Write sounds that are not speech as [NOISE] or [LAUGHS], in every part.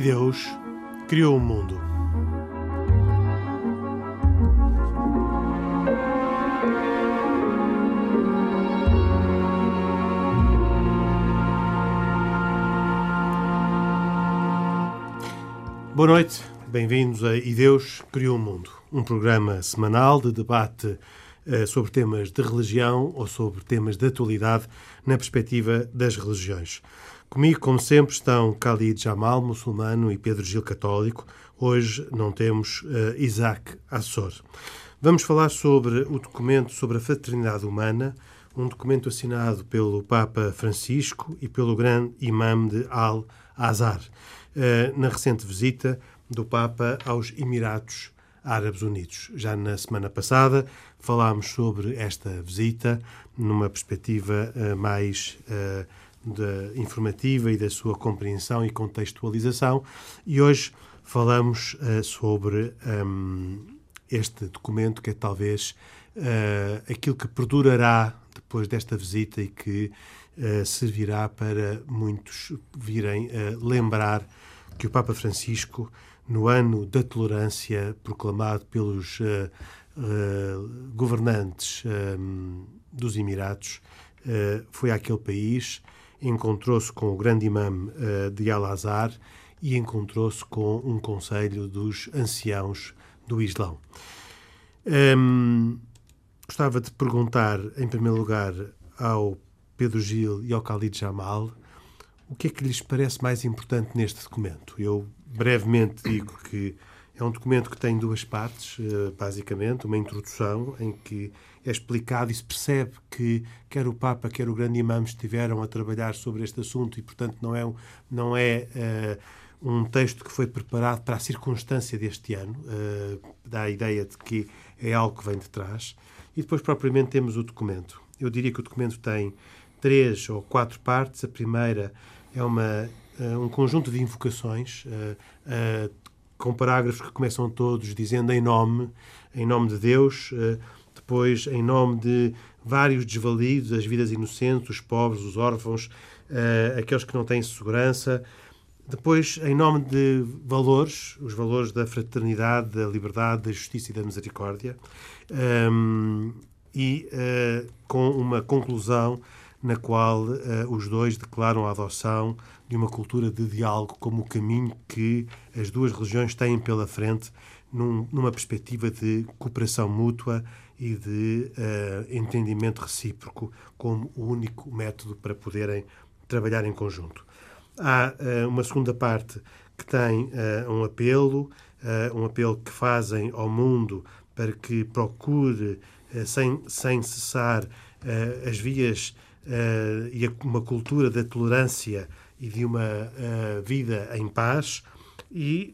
Deus criou o mundo. Boa noite, bem-vindos a E Deus Criou o Mundo, um programa semanal de debate uh, sobre temas de religião ou sobre temas de atualidade na perspectiva das religiões. Comigo, como sempre, estão Khalid Jamal, muçulmano, e Pedro Gil, católico. Hoje não temos uh, Isaac Assor. Vamos falar sobre o documento sobre a fraternidade humana, um documento assinado pelo Papa Francisco e pelo grande imã de Al-Azhar, uh, na recente visita do Papa aos Emirados Árabes Unidos. Já na semana passada falámos sobre esta visita numa perspectiva uh, mais da informativa e da sua compreensão e contextualização. E hoje falamos uh, sobre um, este documento que é talvez uh, aquilo que perdurará depois desta visita e que uh, servirá para muitos virem lembrar que o Papa Francisco, no ano da tolerância proclamado pelos governantes um, dos Emirados, foi àquele país encontrou-se com o grande imã uh, de Al-Azhar e encontrou-se com um conselho dos anciãos do Islão. Um, gostava de perguntar, em primeiro lugar, ao Pedro Gil e ao Khalid Jamal o que é que lhes parece mais importante neste documento. Eu brevemente digo que é um documento que tem duas partes, uh, basicamente, uma introdução em que é explicado e se percebe que quer o Papa, quer o Grande Imã estiveram a trabalhar sobre este assunto e, portanto, não é, não é uh, um texto que foi preparado para a circunstância deste ano, uh, dá a ideia de que é algo que vem de trás. E depois, propriamente, temos o documento. Eu diria que o documento tem três ou quatro partes. A primeira é uma, uh, um conjunto de invocações com parágrafos que começam todos dizendo em nome, em nome de Deus, depois em nome de vários desvalidos, as vidas inocentes, os pobres, os órfãos, uh, aqueles que não têm segurança. Depois, em nome de valores, os valores da fraternidade, da liberdade, da justiça e da misericórdia. Um, ehm, e uh, com uma conclusão na qual uh, os dois declaram a adoção de uma cultura de diálogo como o caminho que as duas religiões têm pela frente num, numa perspectiva de cooperação mútua e de uh, entendimento recíproco como o único método para poderem trabalhar em conjunto. Há uh, uma segunda parte que tem uh, um apelo, um apelo que fazem ao mundo para que procure, sem, sem cessar, as vias e uma cultura da tolerância e de uma vida em paz. E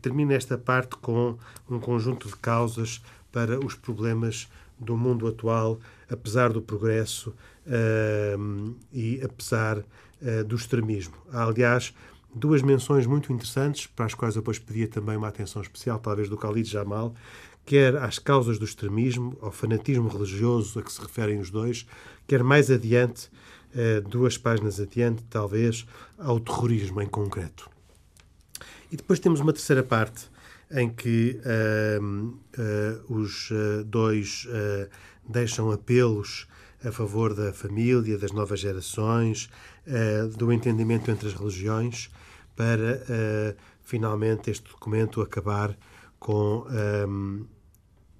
termina esta parte com um conjunto de causas para os problemas do mundo atual, apesar do progresso uh, e apesar uh, do extremismo. Há, aliás, duas menções muito interessantes, para as quais eu depois pedia também uma atenção especial, talvez do Khalid Jamal, quer às causas do extremismo, ao fanatismo religioso a que se referem os dois, quer mais adiante, uh, duas páginas adiante, talvez, ao terrorismo em concreto. E depois temos uma terceira parte em que uh, uh, os uh, dois deixam apelos a favor da família, das novas gerações, do entendimento entre as religiões, para finalmente este documento acabar com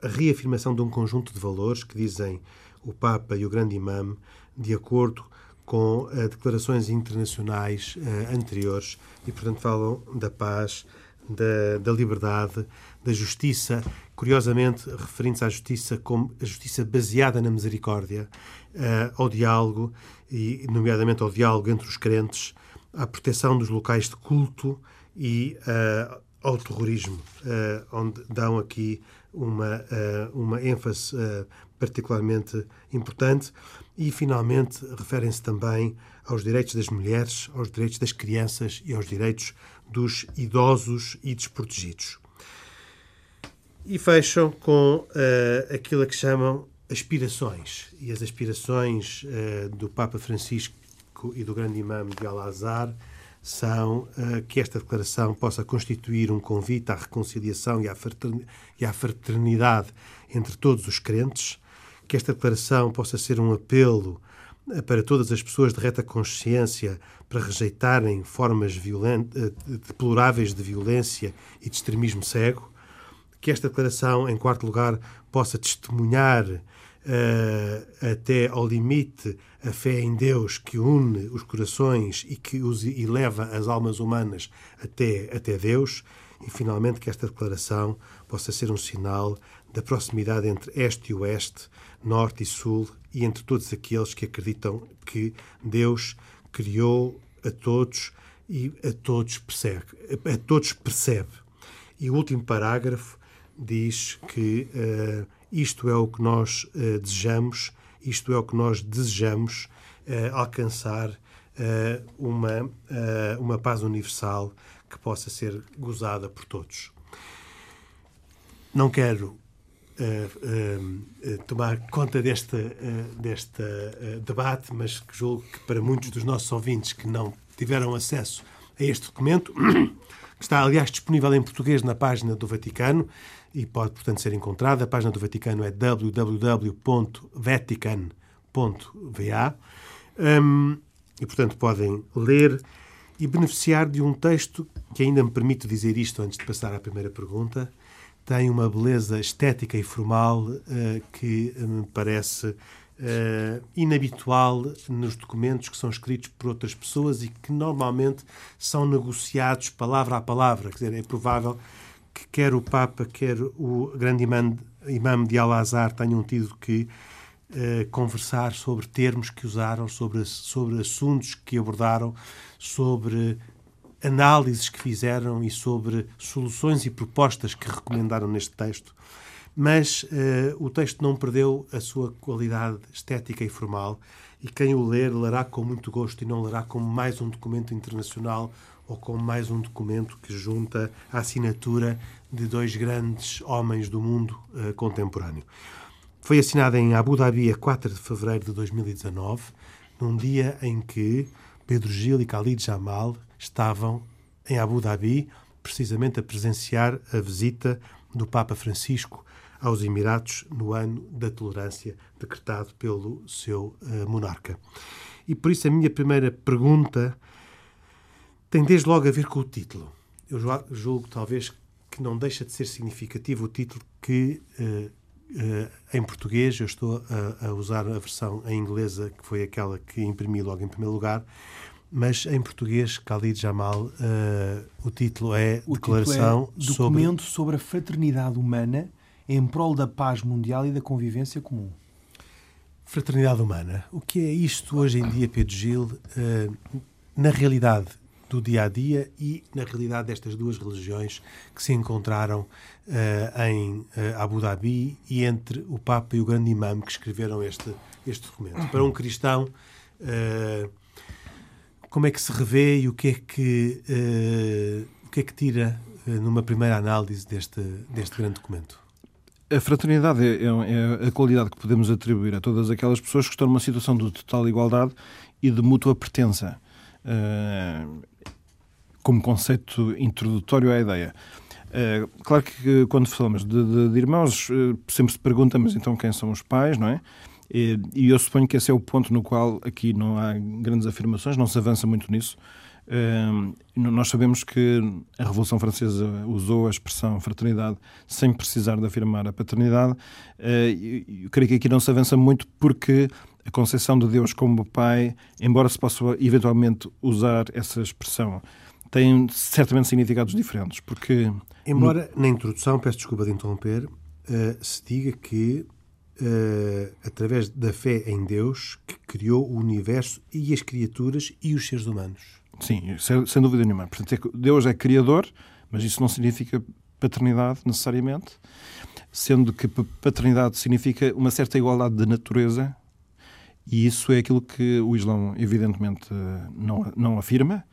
a reafirmação de um conjunto de valores que dizem o Papa e o Grande Imã, de acordo com declarações internacionais anteriores, e portanto falam da paz, da, da liberdade, da justiça, curiosamente referindo-se à justiça como a justiça baseada na misericórdia, uh, ao diálogo, e nomeadamente ao diálogo entre os crentes, à proteção dos locais de culto e uh, ao terrorismo, uh, onde dão aqui uma, uma ênfase particularmente importante. E, finalmente, referem-se também aos direitos das mulheres, aos direitos das crianças e aos direitos dos idosos e desprotegidos. E fecham com uh, aquilo que chamam aspirações. E as aspirações uh, do Papa Francisco e do grande imã de Al-Azhar são uh, que esta declaração possa constituir um convite à reconciliação e à fraternidade entre todos os crentes, que esta declaração possa ser um apelo para todas as pessoas de reta consciência para rejeitarem formas uh, deploráveis de violência e de extremismo cego, que esta declaração, em quarto lugar, possa testemunhar uh, até ao limite a fé em Deus que une os corações e que os, e leva as almas humanas até, até Deus, e finalmente que esta declaração possa ser um sinal da proximidade entre este e oeste, norte e sul, e entre todos aqueles que acreditam que Deus criou a todos e a todos percebe. A todos percebe. E o último parágrafo diz que uh, isto é o que nós uh, desejamos, isto é o que nós desejamos uh, alcançar uma, uma paz universal que possa ser gozada por todos. Não quero tomar conta deste, deste debate, mas julgo que para muitos dos nossos ouvintes que não tiveram acesso a este documento, [CLEARS THROAT] que está, aliás, disponível em português na página do Vaticano, e pode, portanto, ser encontrada. A página do Vaticano é www.vatican.va um, e, portanto, podem ler e beneficiar de um texto que ainda me permite dizer isto antes de passar à primeira pergunta. Tem uma beleza estética e formal uh, que me parece uh, inabitual nos documentos que são escritos por outras pessoas e que normalmente são negociados palavra a palavra. Quer dizer, é provável que quer o Papa, quer o grande imã, imã de Al-Azhar tenham tido que conversar sobre termos que usaram, sobre, sobre assuntos que abordaram, sobre análises que fizeram e sobre soluções e propostas que recomendaram neste texto. Mas uh, o texto não perdeu a sua qualidade estética e formal, e quem o ler lerá com muito gosto e não lerá como mais um documento internacional ou como mais um documento que junta a assinatura de dois grandes homens do mundo uh, contemporâneo. Foi assinada em Abu Dhabi a 4 de fevereiro de 2019, num dia em que Pedro Gil e Khalid Jamal estavam em Abu Dhabi, precisamente a presenciar a visita do Papa Francisco aos Emirados no ano da tolerância decretado pelo seu uh, monarca. E por isso a minha primeira pergunta tem desde logo a ver com o título. Eu julgo, talvez, que não deixa de ser significativo o título que, uh, em português, eu estou a, a, usar a versão em inglesa, que foi aquela que imprimi logo em primeiro lugar, mas em português, Khalid Jamal, uh, o título é o Declaração título é Documento sobre... sobre a Fraternidade Humana em prol da paz mundial e da convivência comum. Fraternidade humana. O que é isto hoje em dia, Pedro Gil? na realidade, do dia a dia e na realidade destas duas religiões que se encontraram uh, em uh, Abu Dhabi e entre o Papa e o grande imã que escreveram este, este documento. Para um cristão, uh, como é que se revê e o que é que, o que, é que tira numa primeira análise deste, deste grande documento? A fraternidade é, é, é, a qualidade que podemos atribuir a todas aquelas pessoas que estão numa situação de total igualdade e de mútua pertença. Uh, como conceito introdutório à ideia. Uh, claro que quando falamos de, de, de irmãos, uh, sempre se pergunta, mas então quem são os pais, não é? E, e, eu suponho que esse é o ponto no qual aqui não há grandes afirmações, não se avança muito nisso. Uh, nós sabemos que a Revolução Francesa usou a expressão fraternidade sem precisar de afirmar a paternidade. eu creio que aqui não se avança muito porque a concepção de Deus como Pai, embora se possa eventualmente usar essa expressão têm certamente significados diferentes, porque... Embora no... na introdução, peço desculpa de interromper, uh, se diga que uh, através da fé em Deus que criou o universo e as criaturas e os seres humanos. Sim, sem dúvida nenhuma. Portanto, é Deus é criador, mas isso não significa paternidade necessariamente, sendo que paternidade significa uma certa igualdade de natureza e isso é aquilo que o Islão, evidentemente, não, não afirma,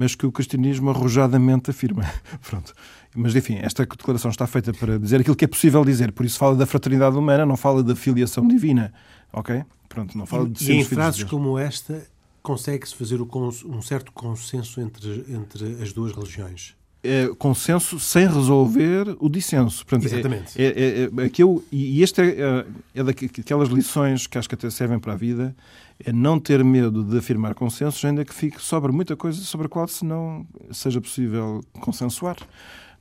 mas que o cristianismo arrojadamente afirma. [LAUGHS] Pronto. Mas, enfim, esta declaração está feita para dizer aquilo que é possível dizer, por isso fala da fraternidade humana, não fala da filiação divina, ok? Pronto, não fala de E em frases como esta, consegue-se fazer um certo consenso entre, entre as duas religiões? É, consenso sem resolver o dissenso. Portanto, Exatamente. É, é, é, é eu, e este é, é, é daquelas lições que acho que até servem para a vida, é não ter medo de afirmar consensos, ainda que fique sobre muita coisa sobre a qual se não seja possível consensuar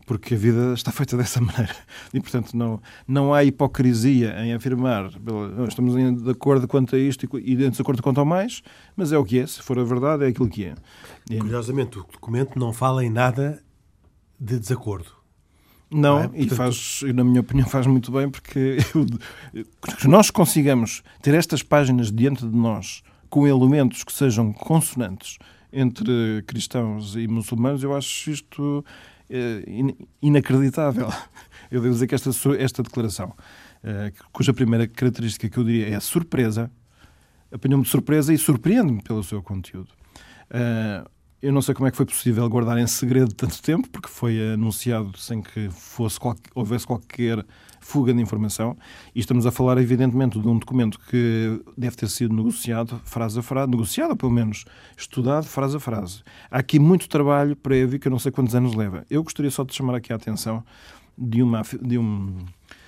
porque a vida está feita dessa [LAUGHS] maneira. E, portanto, não, não há hipocrisia em afirmar estamos de acordo quanto a isto e de desacordo quanto ao mais, mas é o que é. Se for a verdade, é aquilo que é. Curiosamente, o documento não fala em nada de desacordo. Não, não é? E faz, na minha opinião, faz muito bem, porque [LAUGHS] que nós consigamos ter estas páginas diante de nós com elementos que sejam consonantes entre cristãos e muçulmanos, eu acho isto eh, inacreditável. [LAUGHS] Eu devo dizer que esta, esta declaração, eh, cuja primeira característica que eu diria é a surpresa, apanhou-me de surpresa e surpreende-me pelo seu conteúdo. Eh, eu não sei como é que foi possível guardar em segredo tanto tempo, porque foi anunciado sem que fosse qualquer, houvesse qualquer fuga de informação. E estamos a falar, evidentemente, de um documento que deve ter sido negociado frase a frase, negociado, ou pelo menos estudado frase a frase. Há aqui muito trabalho prévio que eu não sei quantos anos leva. Eu gostaria só de chamar aqui a atenção de, uma, de, um,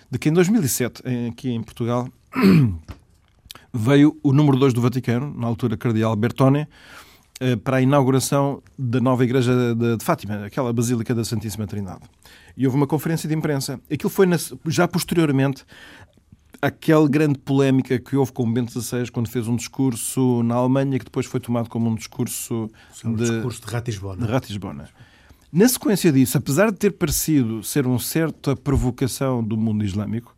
de que em 2007, aqui em Portugal, [CLEARS THROAT] veio o número 2 do Vaticano, na altura Cardeal Bertone, para a inauguração da nova igreja de Fátima, aquela Basílica da Santíssima Trindade. E houve uma conferência de imprensa. Aquilo foi já posteriormente aquela grande polémica que houve com o Bento XVI quando fez um discurso na Alemanha que depois foi tomado como um discurso um de, discurso de Ratisbona. De Ratisbona. Na sequência disso, apesar de ter parecido ser uma certa provocação do mundo islâmico,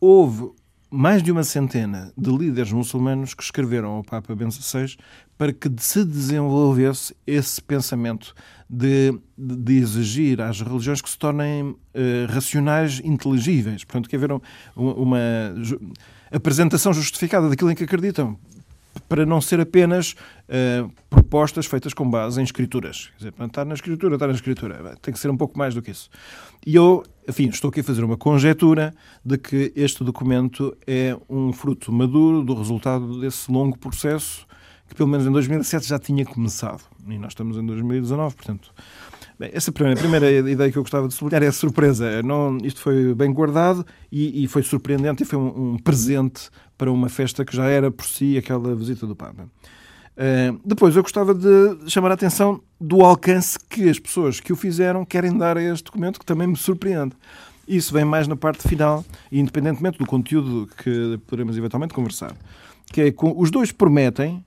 houve mais de uma centena de líderes muçulmanos que escreveram ao Papa Bento XVI para que se desenvolvesse esse pensamento de, de exigir às religiões que se tornem uh, racionais, inteligíveis. Portanto, que haver um, uma apresentação justificada daquilo em que acreditam, para não ser apenas uh, propostas feitas com base em escrituras. Quer dizer, está na escritura, está na escritura. Tem que ser um pouco mais do que isso. E eu, enfim, estou aqui a fazer uma conjetura de que este documento é um fruto maduro do resultado desse longo processo que, pelo menos em 2007, já tinha começado. E nós estamos em 2019, portanto. Bem, essa primeira, primeira ideia que eu gostava de sublinhar é a surpresa. Não, isto foi bem guardado e, e foi surpreendente e foi um, um presente para uma festa que já era por si aquela visita do Papa. Uh, depois, eu gostava de chamar a atenção do alcance que as pessoas que o fizeram querem dar a este documento, que também me surpreende. Isso vem mais na parte final, independentemente do conteúdo que poderemos eventualmente conversar. Que é, os dois prometem,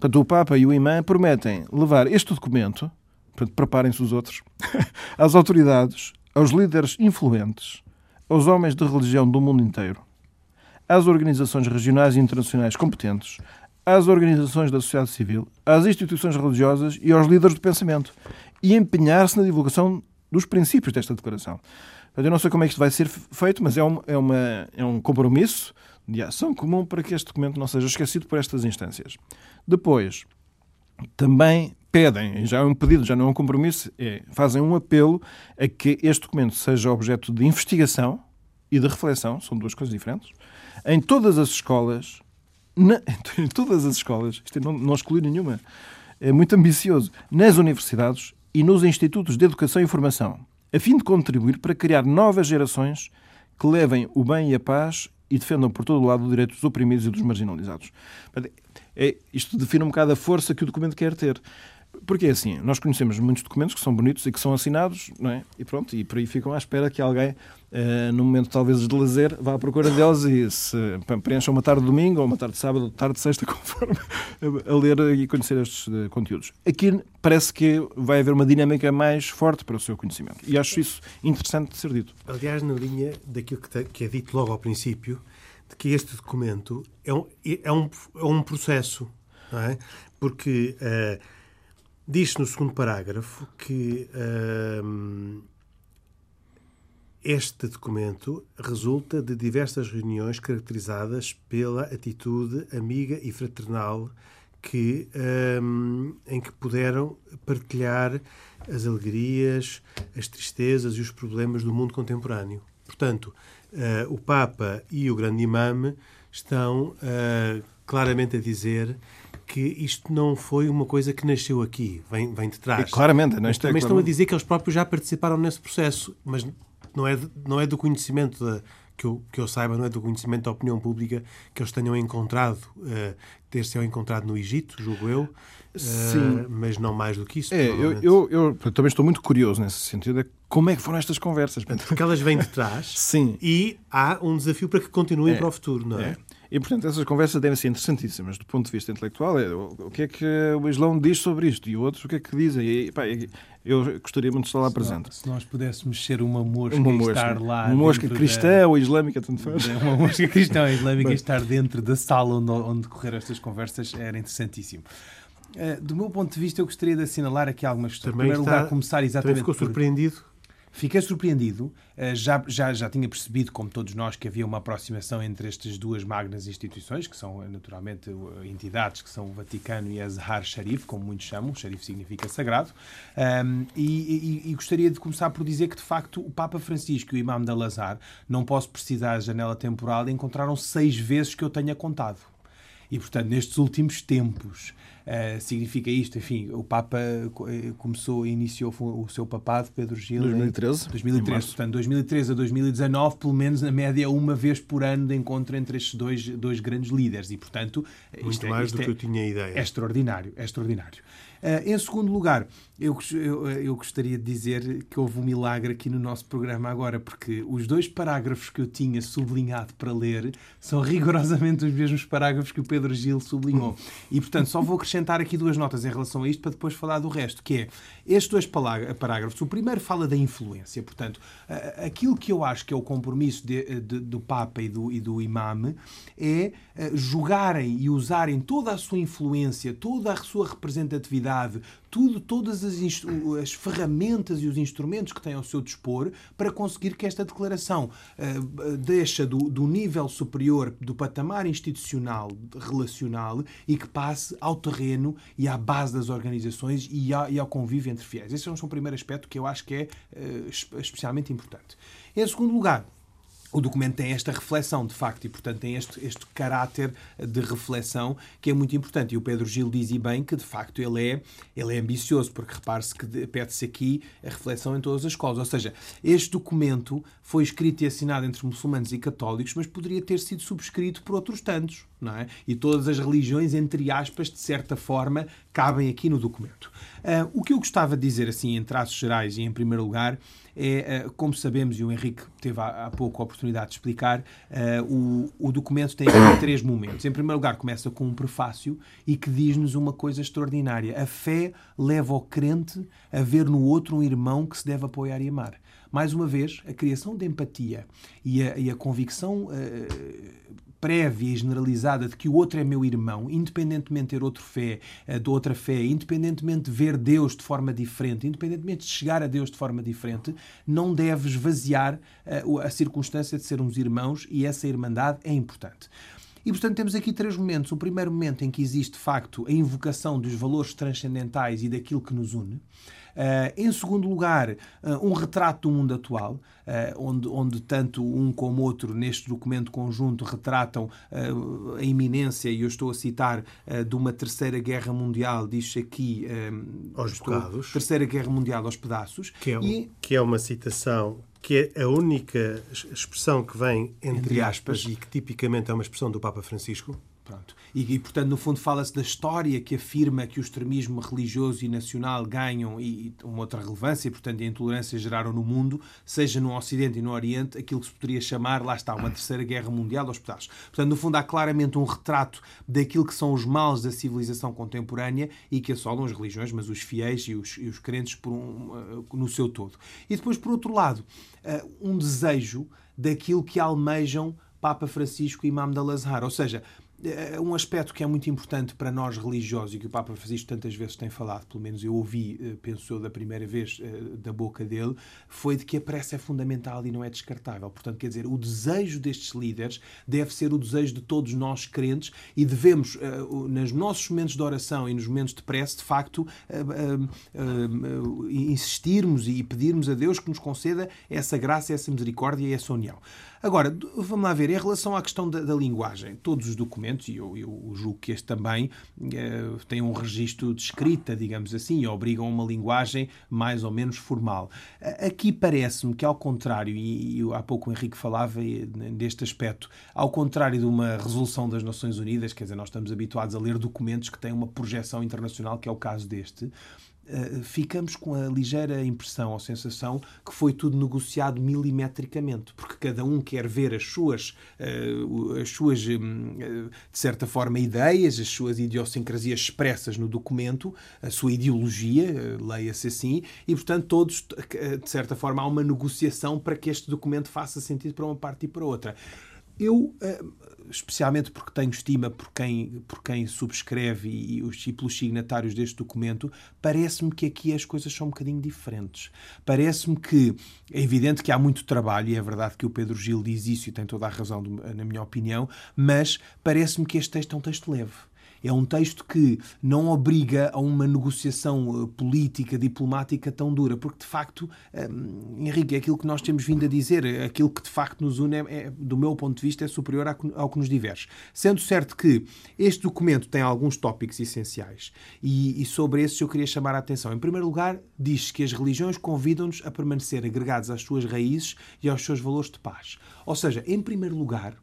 portanto, o Papa e o Imã prometem levar este documento, portanto, preparem-se os outros, [LAUGHS] às autoridades, aos líderes influentes, aos homens de religião do mundo inteiro, às organizações regionais e internacionais competentes, às organizações da sociedade civil, às instituições religiosas e aos líderes do pensamento e empenhar-se na divulgação dos princípios desta declaração. Eu não sei como é que isto vai ser feito, mas é, um, é, uma, é um compromisso de ação comum para que este documento não seja esquecido por estas instâncias. Depois, também pedem, já é um pedido, já não é um compromisso, é, fazem um apelo a que este documento seja objeto de investigação e de reflexão, são duas coisas diferentes, em todas as escolas, na, [LAUGHS] em todas as escolas, isto é, não, não nenhuma, é muito ambicioso, nas universidades e nos institutos de educação e formação, a fim de contribuir para criar novas gerações que levem o bem e a paz e defendam por todo o lado o direito dos oprimidos e dos marginalizados. É, isto define um bocado a força que o documento quer ter. Porque é assim, nós conhecemos muitos documentos que são bonitos e que são assinados, não é? E pronto, e por aí ficam à espera que alguém, uh, num momento talvez de lazer, vá à procura deles e se preencha uma tarde de domingo ou uma tarde de sábado, ou tarde de sexta, [LAUGHS] conforme, a ler e conhecer estes uh, conteúdos. Aqui parece que vai haver uma dinâmica mais forte para o seu conhecimento. E acho isso interessante de ser dito. Aliás, na linha daquilo que, é dito logo ao princípio, de que este documento é um, é um, é um processo, não é? Porque. Uh, Diz no segundo parágrafo que hum, este documento resulta de diversas reuniões caracterizadas pela atitude amiga e fraternal que, hum, em que puderam partilhar as alegrias, as tristezas e os problemas do mundo contemporâneo. Portanto, uh, o Papa e o Grande Imame estão uh, claramente a dizer que isto não foi uma coisa que nasceu aqui, vem, vem de trás. E, claramente, não mas é também estão a dizer que eles próprios já participaram nesse processo, mas não é, não é do conhecimento da, que, eu, que eu saiba, não é do conhecimento da opinião pública que eles tenham encontrado, uh, ter-se encontrado no Egito, julgo eu, uh, Sim. mas não mais do que isso. É, eu, provavelmente. eu, eu também estou muito curioso nesse sentido. É como é que foram estas conversas? Porque elas vêm de trás [LAUGHS] Sim. e há um desafio para que continuem É, para o futuro, não é? É. E, portanto, essas conversas devem ser interessantíssimas do ponto de vista intelectual. É, o, o que é que o Islão diz sobre isto e outros o que é que dizem. E, pá, eu gostaria muito de estar lá presente. Se nós pudéssemos ser uma mosca, Uma e mosca, estar lá. uma mosca cristã ou islâmica, tanto faz. Da, uma mosca cristã ou islâmica e estar dentro da sala onde, onde estas conversas era interessantíssimo. Uh, do meu ponto de vista, eu gostaria de assinalar aqui algumas questões. Também em primeiro está- lugar, começar Também exatamente ficou por- surpreendido. Fiquei surpreendido. Eh, Já, já, já tinha percebido, como todos nós, que havia uma aproximação entre estas duas magnas instituições, que são eh, naturalmente eh, entidades, que são o Vaticano e a Zahar Sharif, como muitos chamam. Sharif significa sagrado. Ahm, e, e- e gostaria de começar por dizer que, de facto, o Papa Francisco e o Imam de Al-Azhar, não posso precisar da janela temporal, encontraram seis vezes que eu tenha contado. E, portanto, nestes últimos tempos, eh, significa isto, enfim, o Papa eh, começou, iniciou o seu papado, Pedro Gil, em 2013, em 2013, março. portanto, 2013 a 2019, pelo menos na média, uma vez por ano de encontro entre estes dois, dois grandes líderes. E, portanto, Muito é- mais isto do é- que eu tinha ideia. é extraordinário, é extraordinário. Ah, em segundo lugar, eu, eu, eu gostaria de dizer que houve um milagre aqui no nosso programa agora, porque os dois parágrafos que eu tinha sublinhado para ler são [LAUGHS] rigorosamente os mesmos parágrafos que o Pedro Gil sublinhou. E, portanto, só vou acrescentar aqui duas notas em relação a isto para depois falar do resto, que é estes dois parágrafos. O primeiro fala da influência, portanto, aquilo que eu acho que é o compromisso de- de- do Papa e do, e do Imam é eh, jogarem e usarem toda a sua influência, toda a sua representatividade, tudo, todas as, as ferramentas e os instrumentos que têm ao seu dispor para conseguir que esta declaração eh, deixa do, do nível superior do patamar institucional, relacional, e que passe ao terreno e à base das organizações e, e ao convívio entre fiéis. Esse é um primeiro aspecto que eu acho que é espe- especialmente importante. Em segundo lugar, o documento tem esta reflexão, de facto, e, portanto, tem este, este caráter de reflexão que é muito importante. E o Pedro Gil diz e bem que, de facto, ele é, ele é ambicioso, porque repare-se que de- pede-se aqui a reflexão em todas as escolas. Ou seja, este documento foi escrito e assinado entre muçulmanos e católicos, mas poderia ter sido subscrito por outros tantos, não é? E todas as religiões, entre aspas, de certa forma, cabem aqui no documento. Ah, o que eu gostava de dizer, assim, em traços gerais e em primeiro lugar, é, ah, como sabemos, e o Henrique teve há, há pouco a oportunidade de explicar, ah, o, o documento tem [COUGHS] três momentos. Em primeiro lugar, começa com um prefácio e que diz-nos uma coisa extraordinária. A fé leva o crente a ver no outro um irmão que se deve apoiar e amar. Mais uma vez, a criação de empatia e a, e a convicção ah, prévia e generalizada de que o outro é meu irmão, independentemente de ter outro fé, eh, de outra fé, independentemente de ver Deus de forma diferente, independentemente de chegar a Deus de forma diferente, não deve esvaziar eh, o- a circunstância de sermos irmãos e essa irmandade é importante. E, portanto, temos aqui três momentos. O primeiro momento em que existe, de facto, a invocação dos valores transcendentais e daquilo que nos une. Uh, em segundo lugar, uh, um retrato do mundo atual, uh, onde, onde tanto um como outro, neste documento conjunto, retratam a iminência, e eu estou a citar, de uma terceira guerra mundial, diz aqui. Aos estou- bocados. Terceira guerra mundial aos pedaços. Que é, um- E- que é uma citação que é a única ex- expressão que vem entre, Entre aspas, aspas. e que tipicamente é uma expressão do Papa Francisco. Pronto. E, e, portanto, no fundo, fala-se da história que afirma que o extremismo religioso e nacional ganham e, e uma outra relevância, e, portanto, a intolerância geraram no mundo, seja no Ocidente e no Oriente, aquilo que se poderia chamar, lá está, uma terceira guerra mundial aos pedaços. Portanto, no fundo, há claramente um retrato daquilo que são os males da civilização contemporânea e que assolam as religiões, mas os fiéis e os, e os crentes um, uh, no seu todo. E depois, por outro lado, uh, um desejo daquilo que almejam Papa Francisco e Imam de Al-Azhar. Ou seja, um aspecto que é muito importante para nós religiosos e que o Papa Francisco tantas vezes tem falado, pelo menos eu ouvi, eh, penso eu, da primeira vez eh, da boca dele, foi de que a prece é fundamental e não é descartável. Portanto, quer dizer, o desejo destes líderes deve ser o desejo de todos nós crentes e devemos, eh, nos nossos momentos de oração e nos momentos de prece, de facto, insistirmos e pedirmos a Deus que nos conceda essa graça, essa misericórdia e essa união. Agora, vamos lá ver, em relação à questão da, da linguagem, todos os documentos, e eu, eu julgo que este também uh, tem um registro de escrita, digamos assim, e obrigam a uma linguagem mais ou menos formal. Aqui parece-me que, ao contrário, e, e há pouco o Henrique falava deste aspecto, ao contrário de uma resolução das Nações Unidas, quer dizer, nós estamos habituados a ler documentos que têm uma projeção internacional, que é o caso deste, eh, ficamos com a ligeira impressão ou sensação que foi tudo negociado milimetricamente, porque cada um quer ver as suas, eh, as suas hum, eh, de certa forma, ideias, as suas idiosincrasias expressas no documento, a sua ideologia, leia-se assim, e, portanto, todos, de certa forma, há uma negociação para que este documento faça sentido para uma parte e para outra. Eu especialmente porque tenho estima por quem, por quem subscreve e, os, e pelos signatários deste documento, parece-me que aqui as coisas são um bocadinho diferentes. Parece-me que é evidente que há muito trabalho, e é verdade que o Pedro Gil diz isso e tem toda a razão, na minha opinião, mas parece-me que este texto é um texto leve é um texto que não obriga a uma negociação eh, política, diplomática tão dura, porque de facto, um, Henrique, é aquilo que nós temos vindo a dizer, aquilo que de facto nos une, é, é, do meu ponto de vista, é superior ao que nos diverge. Sendo certo que este documento tem alguns tópicos essenciais e, e sobre esses eu queria chamar a atenção. Em primeiro lugar, diz que as religiões convidam-nos a permanecer agregados às suas raízes e aos seus valores de paz. Ou seja, em primeiro lugar,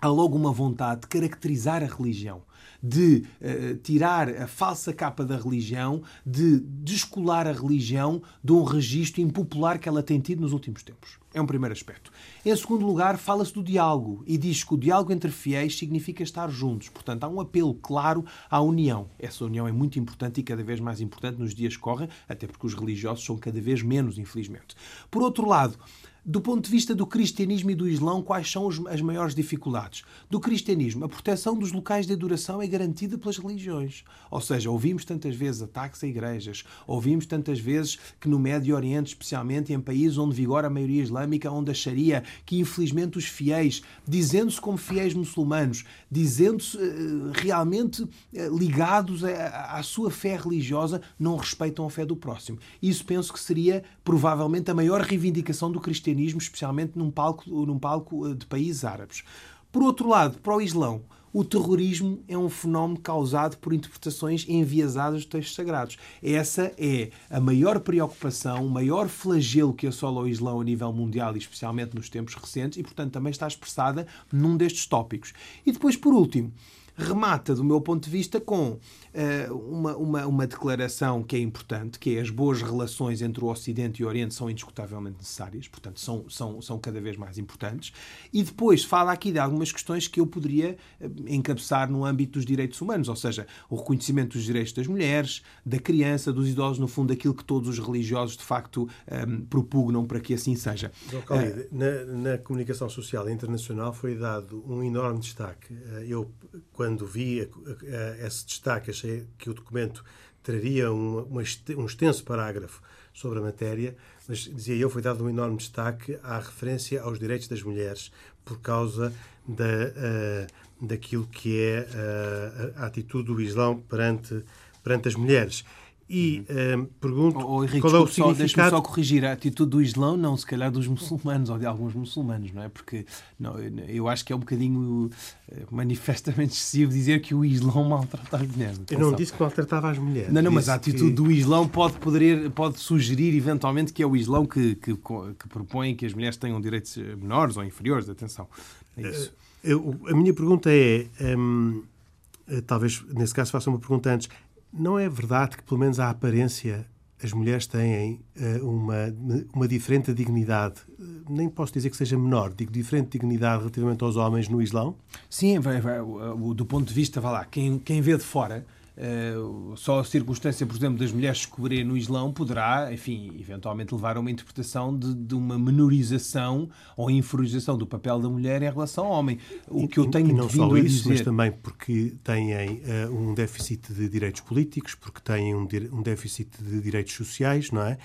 há logo uma vontade de caracterizar a religião de uh, tirar a falsa capa da religião, de descolar a religião de um registro impopular que ela tem tido nos últimos tempos. É um primeiro aspecto. Em segundo lugar, fala-se do diálogo e diz que o diálogo entre fiéis significa estar juntos. Portanto, há um apelo claro à união. Essa união é muito importante e cada vez mais importante nos dias que correm, até porque os religiosos são cada vez menos, infelizmente. Por outro lado, do ponto de vista do cristianismo e do islão, quais são as maiores dificuldades? Do cristianismo, a proteção dos locais de adoração é garantida pelas religiões. Ou seja, ouvimos tantas vezes ataques a igrejas, ouvimos tantas vezes que no Médio Oriente, especialmente em países onde vigora a maioria islâmica, onde acharia que infelizmente os fiéis, dizendo-se como fiéis muçulmanos, dizendo-se uh, realmente uh, ligados a, à sua fé religiosa, não respeitam a fé do próximo. Isso penso que seria provavelmente a maior reivindicação do cristianismo cristianismo, especialmente num palco, num palco eh, de países árabes. Por outro lado, para o Islão, o terrorismo é um fenómeno causado por interpretações enviesadas dos textos sagrados. Essa é a maior preocupação, o maior flagelo que assola o Islão a nível mundial e especialmente nos tempos recentes e, portanto, também está expressada num destes tópicos. E depois, por último, remata, do meu ponto de vista, com uma, uma, uma declaração que é importante, que é as boas relações entre o Ocidente e o Oriente são indiscutavelmente necessárias, portanto, são, são, são cada vez mais importantes. E depois fala aqui de algumas questões que eu poderia uh, encabeçar no âmbito dos direitos humanos, ou seja, o reconhecimento dos direitos das mulheres, da criança, dos idosos, no fundo, aquilo que todos os religiosos de facto um, ehm, propugnam para que assim seja. Uh, na, na comunicação social internacional foi dado um enorme destaque. Eu, quando vi esse destaque, achei que o documento traria uma, uma, um extenso parágrafo sobre a matéria, mas dizia eu, foi dado um enorme destaque à referência aos direitos das mulheres por causa da, uh, daquilo que é uh, a atitude do Islão perante, perante as mulheres. E uh, pergunto oh, oh, Henrique, qual é o significado... Deixa-me só corrigir. A atitude do Islão, não, se calhar dos muçulmanos, ou de alguns muçulmanos, não é? Porque não, eu acho que é um bocadinho eh, manifestamente excessivo dizer que o Islão maltrata as mulheres. Eu não disse que maltratava as mulheres. Não, não, mas a atitude que... do Islão pode, poder, pode sugerir eventualmente que é o Islão que, que, que propõe que as mulheres tenham direitos menores ou inferiores. Atenção. É isso. Uh, eu, a minha pergunta é. Um, talvez nesse caso faça uma pergunta antes. Não é verdade que, pelo menos à aparência, as mulheres têm uh, uma, uma diferente dignidade, nem posso dizer que seja menor, digo diferente dignidade relativamente aos homens no Islão? Sim, vai, vai, do ponto de vista, vá lá, quem, quem vê de fora Uh, só a circunstância, por exemplo, das mulheres descobrirem no Islão poderá, enfim, eventualmente levar a uma interpretação de, de, uma menorização ou inferiorização do papel da mulher em relação ao homem. O que eu tenho e, e não só a isso, dizer... mas também porque têm uh, um déficit de direitos políticos, porque têm um, um déficit de direitos sociais, não é?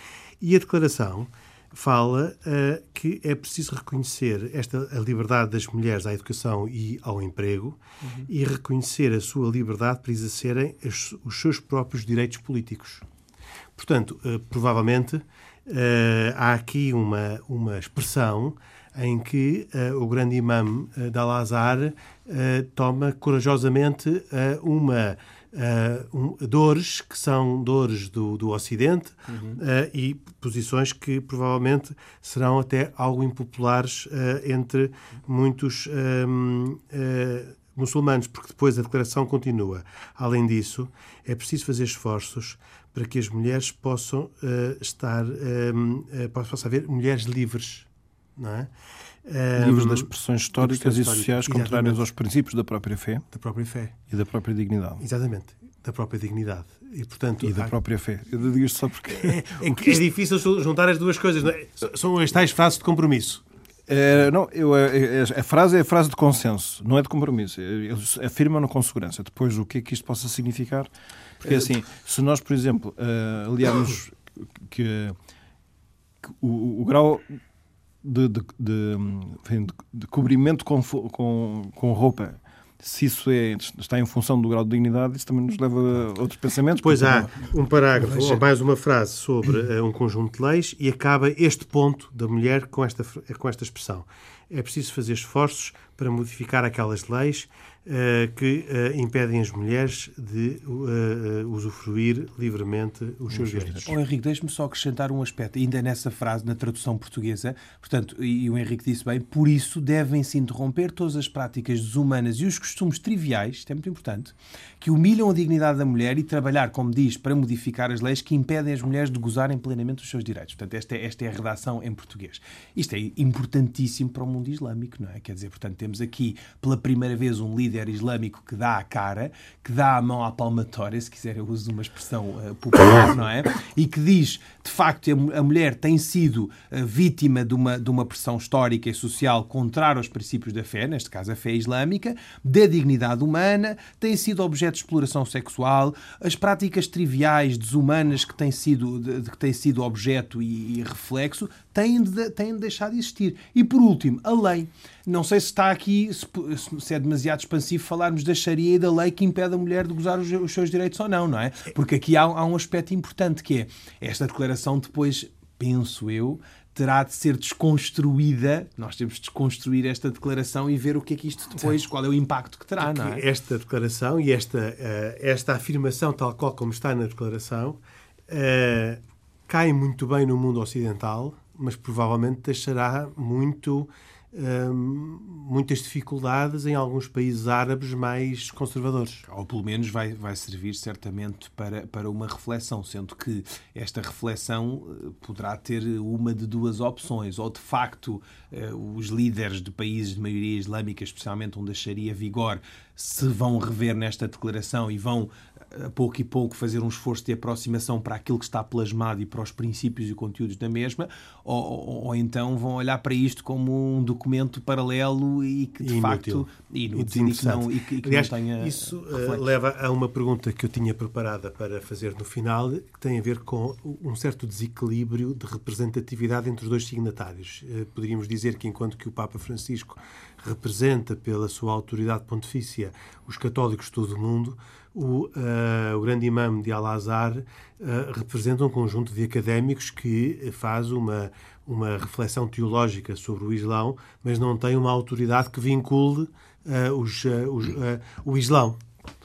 E a declaração fala uh, que é preciso reconhecer esta a liberdade das mulheres à educação e ao emprego uhum. e reconhecer a sua liberdade para exercerem os, os seus próprios direitos políticos. Portanto, uh, provavelmente há aqui uma, uma expressão em que uh, o grande imã uh, de Al-Azhar uh, toma corajosamente uma um, dores que são dores do, do Ocidente uhum. e posições que provavelmente serão até algo impopulares entre muitos um, muçulmanos, porque depois a declaração continua. Além disso, é preciso fazer esforços para que as mulheres possam estar, um, possa haver mulheres livres não é? Livres das pressões históricas e sociais contrárias aos princípios da própria fé. Da própria fé. E da própria dignidade. Exatamente. Da própria dignidade. E, portanto, e da há... própria fé. Eu digo isto só porque. É, [LAUGHS] é, é difícil juntar as duas coisas. É? São as tais frases de compromisso. É, não, eu, a, a, frase é a frase de consenso, não é de compromisso. Eles afirmam com segurança. Depois, o que é que isto possa significar? Porque, assim, se nós, por exemplo, uh, aliarmos que, que o, o, grau de, de, de, de cobrimento com, com, com roupa se isso é, está em função do grau de dignidade, isso também nos leva a outros pensamentos. Pois há um parágrafo ou mais uma frase sobre uh, um conjunto de leis e acaba este ponto da mulher com esta, com esta expressão. É preciso fazer esforços para modificar aquelas leis que uh, impedem as mulheres de uh, usufruir livremente os seus direitos. Oh, Henrique, deixe-me só acrescentar um aspecto, ainda nessa frase, na tradução portuguesa, portanto, e o Henrique disse bem, por isso devem-se interromper todas as práticas desumanas e os costumes triviais, isto é muito importante, que humilham a dignidade da mulher e trabalhar, como diz, para modificar as leis que impedem as mulheres de gozarem plenamente os seus direitos. Portanto, esta é, esta é a redação em português. Isto é importantíssimo para o mundo islâmico, não é? Quer dizer, portanto, temos aqui pela primeira vez um líder islâmico que dá a cara, que dá a mão à palmatória, se quiser eu uso uma expressão uh, popular, não é? E que diz, de facto, a mulher tem sido uh, vítima de uma, de uma pressão histórica e social contrária aos princípios da fé, neste caso a fé islâmica, da dignidade humana, tem sido objeto de exploração sexual, as práticas triviais, desumanas que têm sido, de, de que têm sido objeto e, e reflexo, têm de, têm de deixar de existir. E por último, a lei. Não sei se está aqui, se é demasiado expansivo falarmos da Sharia e da lei que impede a mulher de gozar os, seus direitos ou não, não é? Porque aqui há, há um aspecto importante que é esta declaração depois, penso eu, terá de ser desconstruída. Nós temos de desconstruir esta declaração e ver o que é que isto depois, qual é o impacto que terá, não é? Esta declaração e esta, uh, esta afirmação, tal qual como está na declaração, uh, cai muito bem no mundo ocidental, mas provavelmente deixará muito muitas dificuldades em alguns países árabes mais conservadores. Ou pelo menos vai, vai servir certamente para, para uma reflexão, sendo que esta reflexão eh, poderá ter uma de duas opções. Ou de facto eh, os líderes de países de maioria islâmica, especialmente onde a Sharia vigor, se vão rever nesta declaração e vão a pouco e pouco fazer um esforço de aproximação para aquilo que está plasmado e para os princípios e conteúdos da mesma, ou, ou, ou então vão olhar para isto como um documento paralelo e que de inútil. facto inútil, e, que não, e que, e que Aliás, não tenha isso uh, leva a uma pergunta que eu tinha preparada para fazer no final, que tem a ver com um certo desequilíbrio de representatividade entre os dois signatários. Uh, poderíamos dizer que enquanto que o Papa Francisco representa pela sua autoridade pontifícia os católicos de todo o mundo, o, uh, o grande imã de Al-Azhar uh, representa um conjunto de académicos que faz uma, uma reflexão teológica sobre o Islão, mas não tem uma autoridade que vincule uh, os, os, o Islão.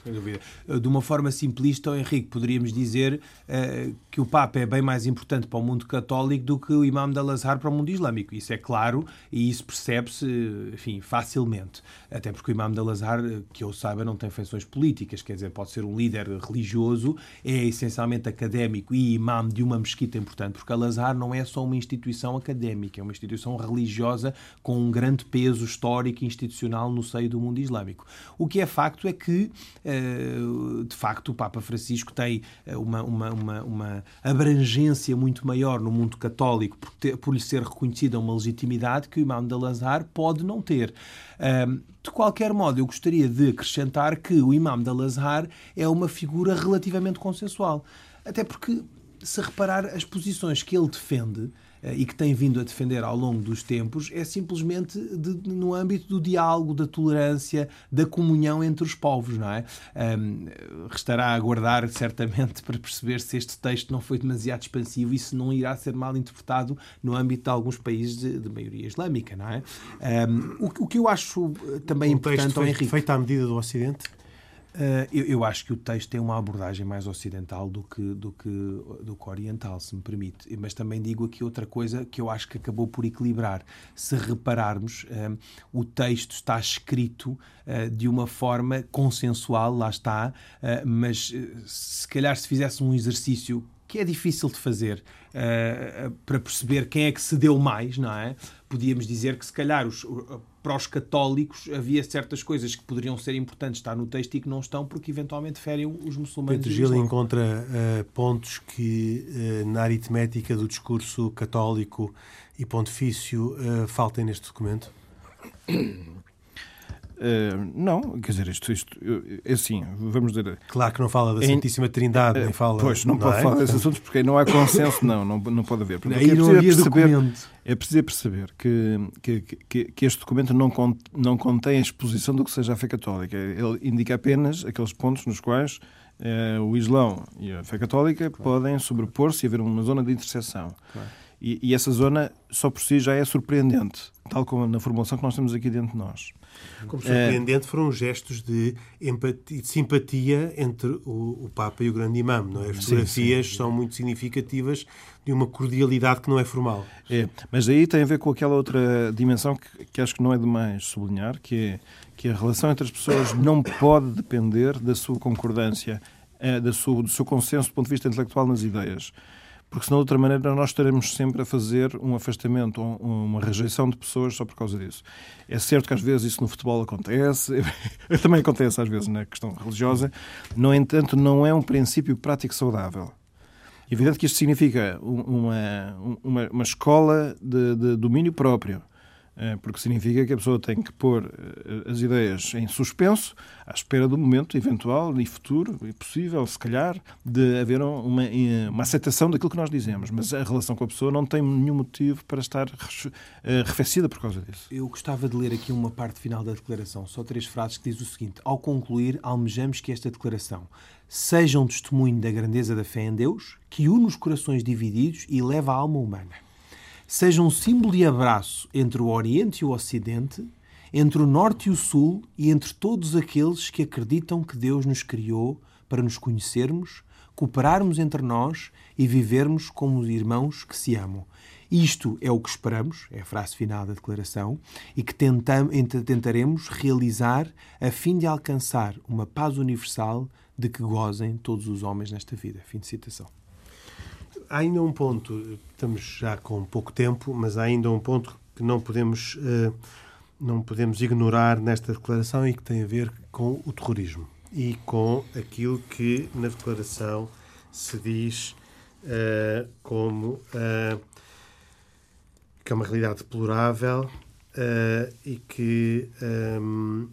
Sem dúvida. De uma forma simplista, Henrique, poderíamos dizer uh, que o Papa é bem mais importante para o mundo católico do que o Imam de Al-Azhar para o mundo islâmico. Isso é claro e isso percebe-se, enfim, facilmente. Até porque o Imam de Al-Azhar, que eu saiba, não tem feições políticas, quer dizer, pode ser um líder religioso, é essencialmente académico e imam de uma mesquita importante, porque Al-Azhar não é só uma instituição académica, é uma instituição religiosa com um grande peso histórico e institucional no seio do mundo islâmico. O que é facto é que eh, de facto, o Papa Francisco tem eh, uma, uma, uma, uma abrangência muito maior no mundo católico por, ter, por lhe ser reconhecida uma legitimidade que o Imam de Al-Azhar pode não ter. De qualquer modo, eu gostaria de acrescentar que o Imam de Al-Azhar é uma figura relativamente consensual. Até porque, se reparar, as posições que ele defende e que tem vindo a defender ao longo dos tempos é simplesmente de, no âmbito do diálogo, da tolerância, da comunhão entre os povos, não é? Um, restará a aguardar [LAUGHS] certamente para perceber se este texto não foi demasiado expansivo e se não irá ser mal interpretado no âmbito de alguns países de, de maioria islâmica, não é? Um, o, o, que eu acho também um importante, texto Henrique, feito à medida do Ocidente. Uh, eu, eu, acho que o texto tem uma abordagem mais ocidental do que, do, que, do que oriental, se me permite. Mas também digo aqui outra coisa que eu acho que acabou por equilibrar. Se repararmos, uh, o texto está escrito uh, de uma forma consensual, lá está, mas se calhar se fizesse um exercício que é difícil de fazer para perceber quem é que se deu mais, não é? Podíamos dizer que se calhar os, para os católicos havia certas coisas que poderiam ser importantes estar no texto e que não estão porque eventualmente ferem os muçulmanos. Pedro Gil encontra uh, pontos que uh, na aritmética do discurso católico e pontifício uh, faltem neste documento? [COUGHS] Uh, não, quer dizer, isto, isto é assim, vamos dizer. Claro que não fala da Santíssima Trindade, uh, nem fala. Pois, não, não pode é? falar desses assuntos porque não há consenso, não, não, não pode haver. Porque Aí é não havia perceber, documento. É preciso perceber que, que, que, que, este documento não, cont, não contém a exposição do que seja a fé católica. Ele indica apenas aqueles pontos nos quais uh, o Islão e a fé católica claro. podem sobrepor-se e haver uma zona de interseção. Claro. E, e essa zona, só por si, já é surpreendente, tal como na formulação que nós temos aqui dentro de nós. Como surpreendente foram gestos de, empatia, de simpatia entre o, o, Papa e o grande imã. Não é? As fotografias sim, sim. são muito significativas de uma cordialidade que não é formal. É, mas aí tem a ver com aquela outra dimensão que, que acho que não é demais sublinhar, que é que a relação entre as pessoas não pode depender da sua concordância, eh, da sua, do seu consenso do ponto de vista intelectual nas ideias porque senão de outra maneira nós estaremos sempre a fazer um afastamento, uma rejeição de pessoas só por causa disso. É certo que às vezes isso no futebol acontece, [LAUGHS] também acontece às vezes na questão religiosa, no entanto não é um princípio prático saudável. Evidente que isto significa uma, uma, uma escola de, de domínio próprio porque significa que a pessoa tem que pôr eh, as ideias em suspenso, à espera do momento eventual e futuro, e possível, se calhar, de haver uma, eh, uma aceitação daquilo que nós dizemos. Mas a relação com a pessoa não tem nenhum motivo para estar eh, arrefecida por causa disso. Eu gostava de ler aqui uma parte final da declaração, só três frases que diz o seguinte: Ao concluir, almejamos que esta declaração seja um testemunho da grandeza da fé em Deus, que une os corações divididos e leva a alma humana seja um símbolo de abraço entre o Oriente e o Ocidente, entre o Norte e o Sul e entre todos aqueles que acreditam que Deus nos criou para nos conhecermos, cooperarmos entre nós e vivermos como irmãos que se amam. Isto é o que esperamos, é a frase final da declaração, e que tentaremos realizar a fim de alcançar uma paz universal de que gozem todos os homens nesta vida. Fim de citação há ainda um ponto, estamos já com pouco tempo, mas há ainda um ponto que não podemos, uh, não podemos ignorar nesta declaração e que tem a ver com o terrorismo e com aquilo que na declaração se diz uh, como uh, que é uma realidade deplorável e que um,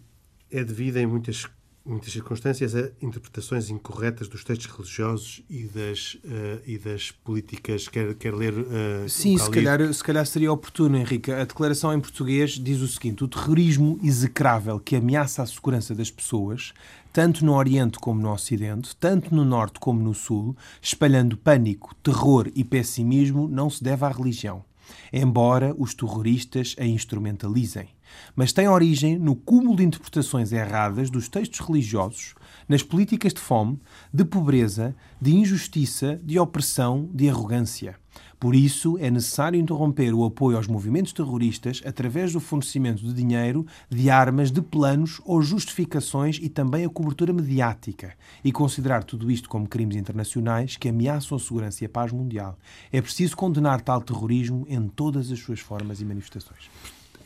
é devida em muitas muitas circunstâncias, a interpretações incorretas dos textos religiosos e das, uh, e das políticas. Quer, quer ler. Uh, Sim, se calhar, se calhar seria oportuno, Henrique. A declaração em português diz o seguinte: o terrorismo execrável que ameaça a segurança das pessoas, tanto no Oriente como no Ocidente, tanto no Norte como no Sul, espalhando pânico, terror e pessimismo, não se deve à religião, embora os terroristas a instrumentalizem mas tem origem no cúmulo de interpretações erradas dos textos religiosos, nas políticas de fome, de pobreza, de injustiça, de opressão, de arrogância. Por isso, é necessário interromper o apoio aos movimentos terroristas através do fornecimento de dinheiro, de armas, de planos ou justificações e também a cobertura mediática, e considerar tudo isto como crimes internacionais que ameaçam a segurança e a paz mundial. É preciso condenar tal terrorismo em todas as suas formas e manifestações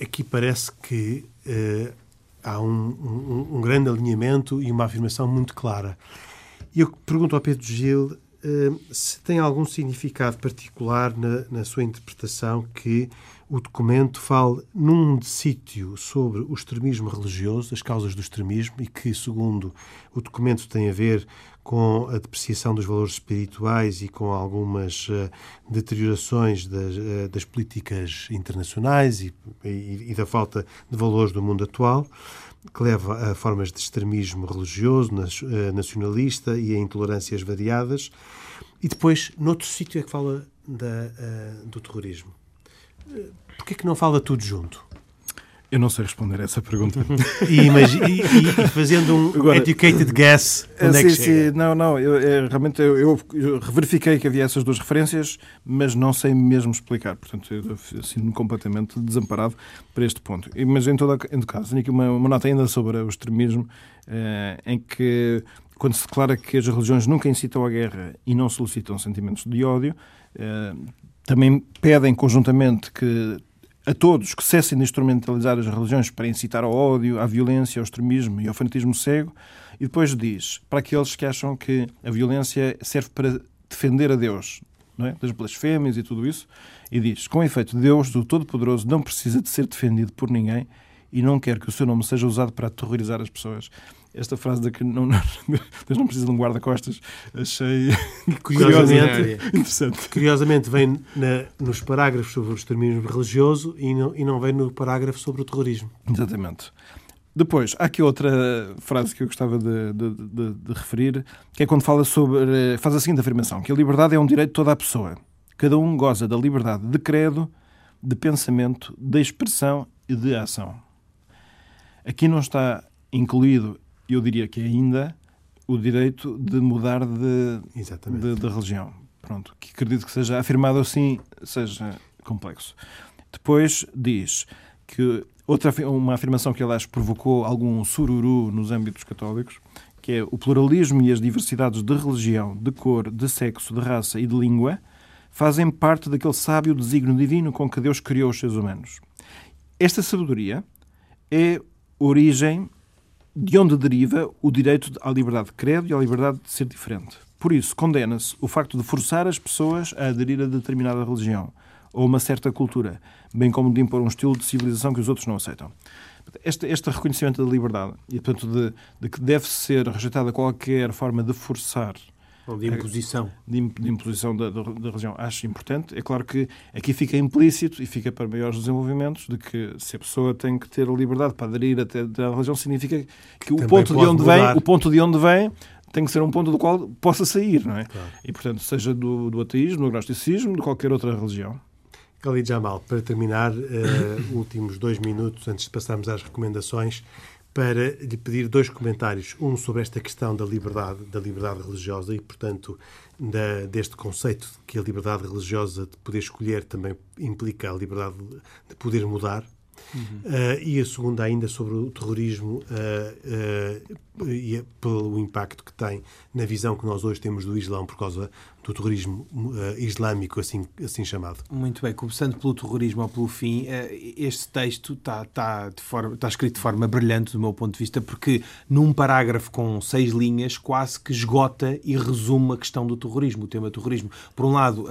aqui parece que uh, há um, um, um, grande alinhamento e uma afirmação muito clara. E eu pergunto ao Pedro Gil uh, se tem algum significado particular na, na, sua interpretação que o documento fala num sítio sobre o extremismo religioso, as causas do extremismo, e que, segundo o documento, tem a ver com a depreciação dos valores espirituais e com algumas uh, deteriorações das, uh, das, políticas internacionais e, e, e, da falta de valores do mundo atual, que leva a formas de extremismo religioso, uh, nacionalista e a intolerâncias variadas. E depois, noutro sítio, é que fala da, do terrorismo. Porquê que não fala tudo junto? Eu não sei responder a essa pergunta. [LAUGHS] e, e, e, fazendo um Agora, educated guess, onde sim, é que chega? Sim, não, não. Eu, eu realmente eu, eu, eu, verifiquei que havia essas duas referências, mas não sei mesmo explicar. Portanto, eu sinto-me completamente desamparado para este ponto. Mas em todo, em todo caso, tenho aqui uma, uma nota ainda sobre o extremismo, eh, em que quando se declara que as religiões nunca incitam à guerra e não solicitam sentimentos de ódio, eh, também pedem conjuntamente que a todos que cessem de instrumentalizar as religiões para incitar ao ódio, à violência, ao extremismo e ao fanatismo cego. E depois diz para aqueles que acham que a violência serve para defender a Deus, não é? das blasfémias e tudo isso. E diz: com efeito, Deus, o Todo-Poderoso, não precisa de ser defendido por ninguém e não quer que o seu nome seja usado para aterrorizar as pessoas esta frase de que não, [LAUGHS] não, Deus não precisa de um guarda-costas, achei [LAUGHS] curiosamente interessante. Curiosamente, vem na, nos parágrafos sobre o extremismo religioso e não, e não vem no parágrafo sobre o terrorismo. Exatamente. Depois, há aqui outra frase que eu gostava de, de, de, de, referir, que é quando fala sobre. faz a seguinte afirmação: que a liberdade é um direito de toda a pessoa. Cada um goza da liberdade de credo, de pensamento, de expressão e de ação. Aqui não está incluído eu diria que ainda o direito de mudar de, de, de, religião. Pronto, que acredito que seja afirmado assim, seja complexo. Depois diz que outra uma afirmação que aliás provocou algum sururu nos âmbitos católicos, que é o pluralismo e as diversidades de religião, de cor, de sexo, de raça e de língua fazem parte daquele sábio desígnio divino com que Deus criou os seres humanos. Esta sabedoria é origem de onde deriva o direito à liberdade de credo e à liberdade de ser diferente. Por isso, condena-se o facto de forçar as pessoas a aderir a determinada religião ou uma certa cultura, bem como de impor um estilo de civilização que os outros não aceitam. Este, este reconhecimento da liberdade e, portanto, de, de que deve ser rejeitada qualquer forma de forçar ou de imposição. De, imposição da, da, da, religião. Acho importante. É claro que aqui fica implícito e fica para maiores desenvolvimentos de que se a pessoa tem que ter a liberdade para aderir até à religião, significa que o ponto, de onde vem, o ponto de onde vem tem que ser um ponto do qual possa sair, não é? Claro. E, portanto, seja do, do ateísmo, do agnosticismo, de qualquer outra religião. Khalid Jamal, para terminar, uh, [COUGHS] últimos dois minutos antes de passarmos às recomendações, para lhe pedir dois comentários. Um sobre esta questão da liberdade, da liberdade religiosa e, portanto, da, deste conceito que a liberdade religiosa de poder escolher também implica a liberdade de poder mudar. Uhum. Uh, e a segunda ainda sobre o terrorismo uh, uh, e pelo impacto que tem na visão que nós hoje temos do Islão por causa do terrorismo islâmico, assim, assim chamado. Muito bem, começando pelo terrorismo ou pelo fim, este texto está, está, está escrito de forma brilhante do meu ponto de vista, porque num parágrafo com seis linhas quase que esgota e resume a questão do terrorismo, o tema terrorismo. Por um lado,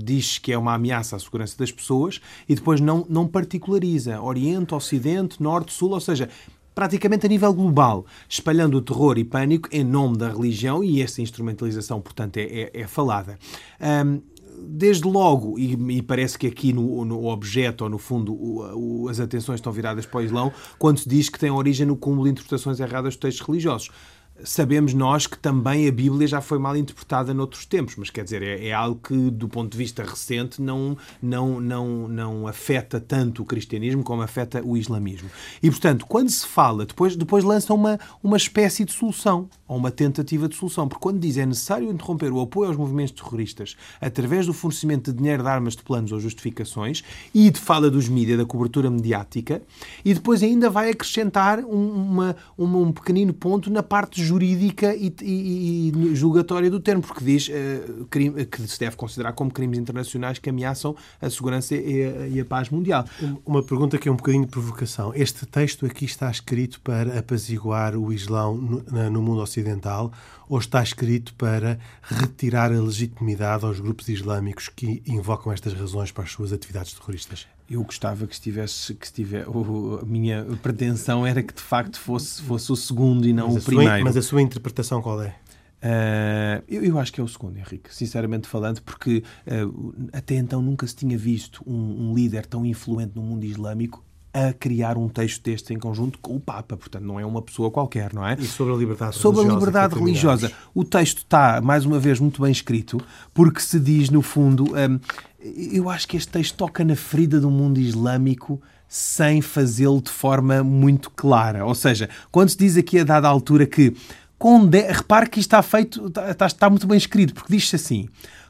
diz que é uma ameaça à segurança das pessoas e depois não, não particulariza Oriente, Ocidente, Norte, Sul, ou seja, praticamente a nível global, espalhando o terror e pânico em nome da religião e essa instrumentalização, portanto, é, é, é falada. Um, desde logo, e, e, parece que aqui no, no objeto, ou no fundo, o, o, as atenções estão viradas para o Islão, quando se diz que tem origem no cúmulo de interpretações erradas dos textos religiosos sabemos nós que também a Bíblia já foi mal interpretada noutros tempos, mas quer dizer, é, é, algo que, do ponto de vista recente, não, não, não, não afeta tanto o cristianismo como afeta o islamismo. E, portanto, quando se fala, depois, depois lança uma, uma espécie de solução, ou uma tentativa de solução, porque quando diz é necessário interromper o apoio aos movimentos terroristas através do fornecimento de dinheiro de armas de planos ou justificações, e de fala dos mídias, da cobertura mediática, e depois ainda vai acrescentar um, uma, uma, um pequenino ponto na parte jurídica e, e, e julgatória do termo, porque diz uh, crime, que se deve considerar como crimes internacionais que ameaçam a segurança e a, e a, paz mundial. Uma pergunta que é um bocadinho de provocação. Este texto aqui está escrito para apaziguar o Islão no, no mundo ocidental ou está escrito para retirar a legitimidade aos grupos islâmicos que invocam estas razões para as suas atividades terroristas? Eu gostava que estivesse, que estivesse a minha pretensão era que de facto fosse, fosse o segundo e não mas o primeiro. Sua, mas a sua interpretação qual é? Uh, eu, eu, acho que é o segundo, Henrique, sinceramente falando, porque uh, até então nunca se tinha visto um, um, líder tão influente no mundo islâmico a criar um texto deste em conjunto com o Papa. Portanto, não é uma pessoa qualquer, não é? E sobre a liberdade sobre religiosa. Sobre a liberdade religiosa. O texto está, mais uma vez, muito bem escrito, porque se diz, no fundo, um, eu acho que este texto toca na ferida do mundo islâmico sem fazê-lo de forma muito clara. Ou seja, quando se diz aqui a dada altura que condena, repare que isto está feito, está, está muito bem escrito, porque diz-se assim: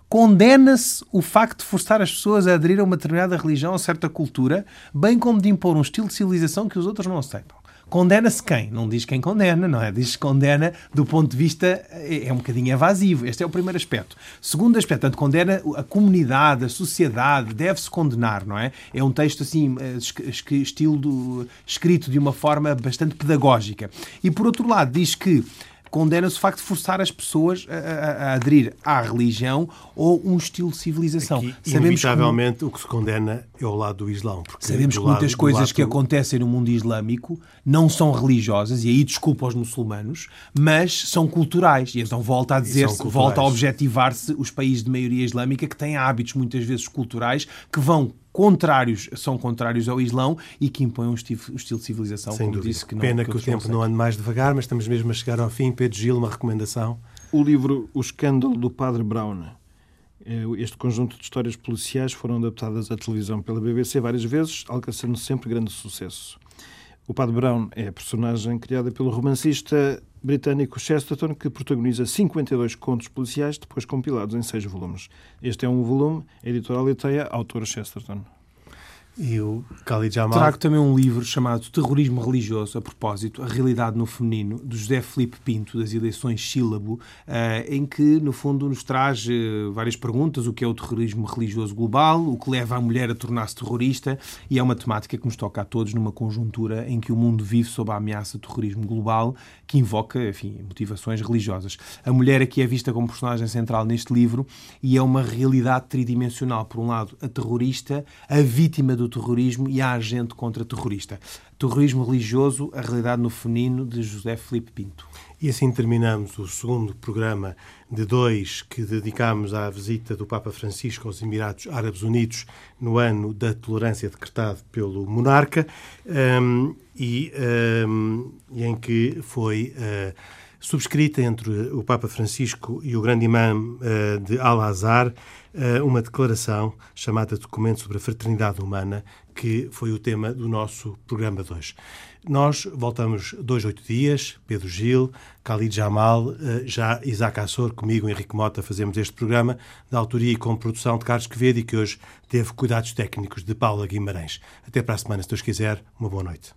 condena-se o facto de forçar as pessoas a aderir a uma determinada religião ou certa cultura, bem como de impor um estilo de civilização que os outros não aceitam. Condena-se quem? Não diz quem condena, não é? Diz condena do ponto de vista. É, é um bocadinho evasivo. Este é o primeiro aspecto. Segundo aspecto, portanto, condena a comunidade, a sociedade, deve-se condenar, não é? É um texto assim, eh, estilo do, escrito de uma forma bastante pedagógica. E por outro lado, diz que condena-se o facto de forçar as pessoas a, a, a, aderir à religião ou um estilo de civilização. Aqui, Sabemos inevitavelmente o que se condena é o lado do Islão. Sabemos que muitas lado, coisas lado... que acontecem no mundo islâmico não são religiosas, e aí desculpa aos muçulmanos, mas são culturais. E então volta a dizer-se, volta a objetivar-se os países de maioria islâmica que têm hábitos muitas vezes culturais que vão contrários, são contrários ao Islão e que impõem um estilo, um estilo de civilização, Sem como dúvida. disse. Que não, Pena que, que o tempo não ande mais devagar, mas estamos mesmo a chegar ao fim. Pedro Gil, uma recomendação. O livro O Escândalo do Padre Brown. É, este conjunto de histórias policiais foram adaptadas à televisão pela BBC várias vezes, alcançando sempre grande sucesso. O Padre Brown é a personagem criada pelo romancista britânico Chesterton, que protagoniza 52 contos policiais, depois compilados em seis volumes. Este é um volume, editorial Leiteia, autor Chesterton. E o Khalid Jamal. Trago também um livro chamado Terrorismo Religioso, a propósito, A Realidade no Feminino, do José Felipe Pinto, das eleições Sílabo, eh, em que, no fundo, nos traz eh, várias perguntas: o que é o terrorismo religioso global, o que leva a mulher a tornar-se terrorista, e é uma temática que nos toca a todos numa conjuntura em que o mundo vive sob a ameaça do terrorismo global, que invoca, enfim, motivações religiosas. A mulher aqui é vista como personagem central neste livro e é uma realidade tridimensional. Por um lado, a terrorista, a vítima do terrorismo e a agente contra-terrorista. Terrorismo religioso, a realidade no feminino, de José Felipe Pinto. E assim terminamos o segundo programa de dois que dedicamos à visita do Papa Francisco aos Emirados Árabes Unidos no ano da tolerância decretado pelo monarca um, e, um, e, em que foi uh, subscrita entre o Papa Francisco e o grande imã uh, de Al-Azhar uh, uma declaração chamada Documento sobre a Fraternidade Humana, que foi o tema do nosso programa de hoje. Nós voltamos dois, oito dias, Pedro Gil, Khalid Jamal, eh, já Isaac Assor, comigo, Henrique Mota, fazemos este programa, da autoria e com produção de Carlos Quevedo e que hoje teve cuidados técnicos de Paula Guimarães. Até para a semana, se Deus quiser, uma boa noite.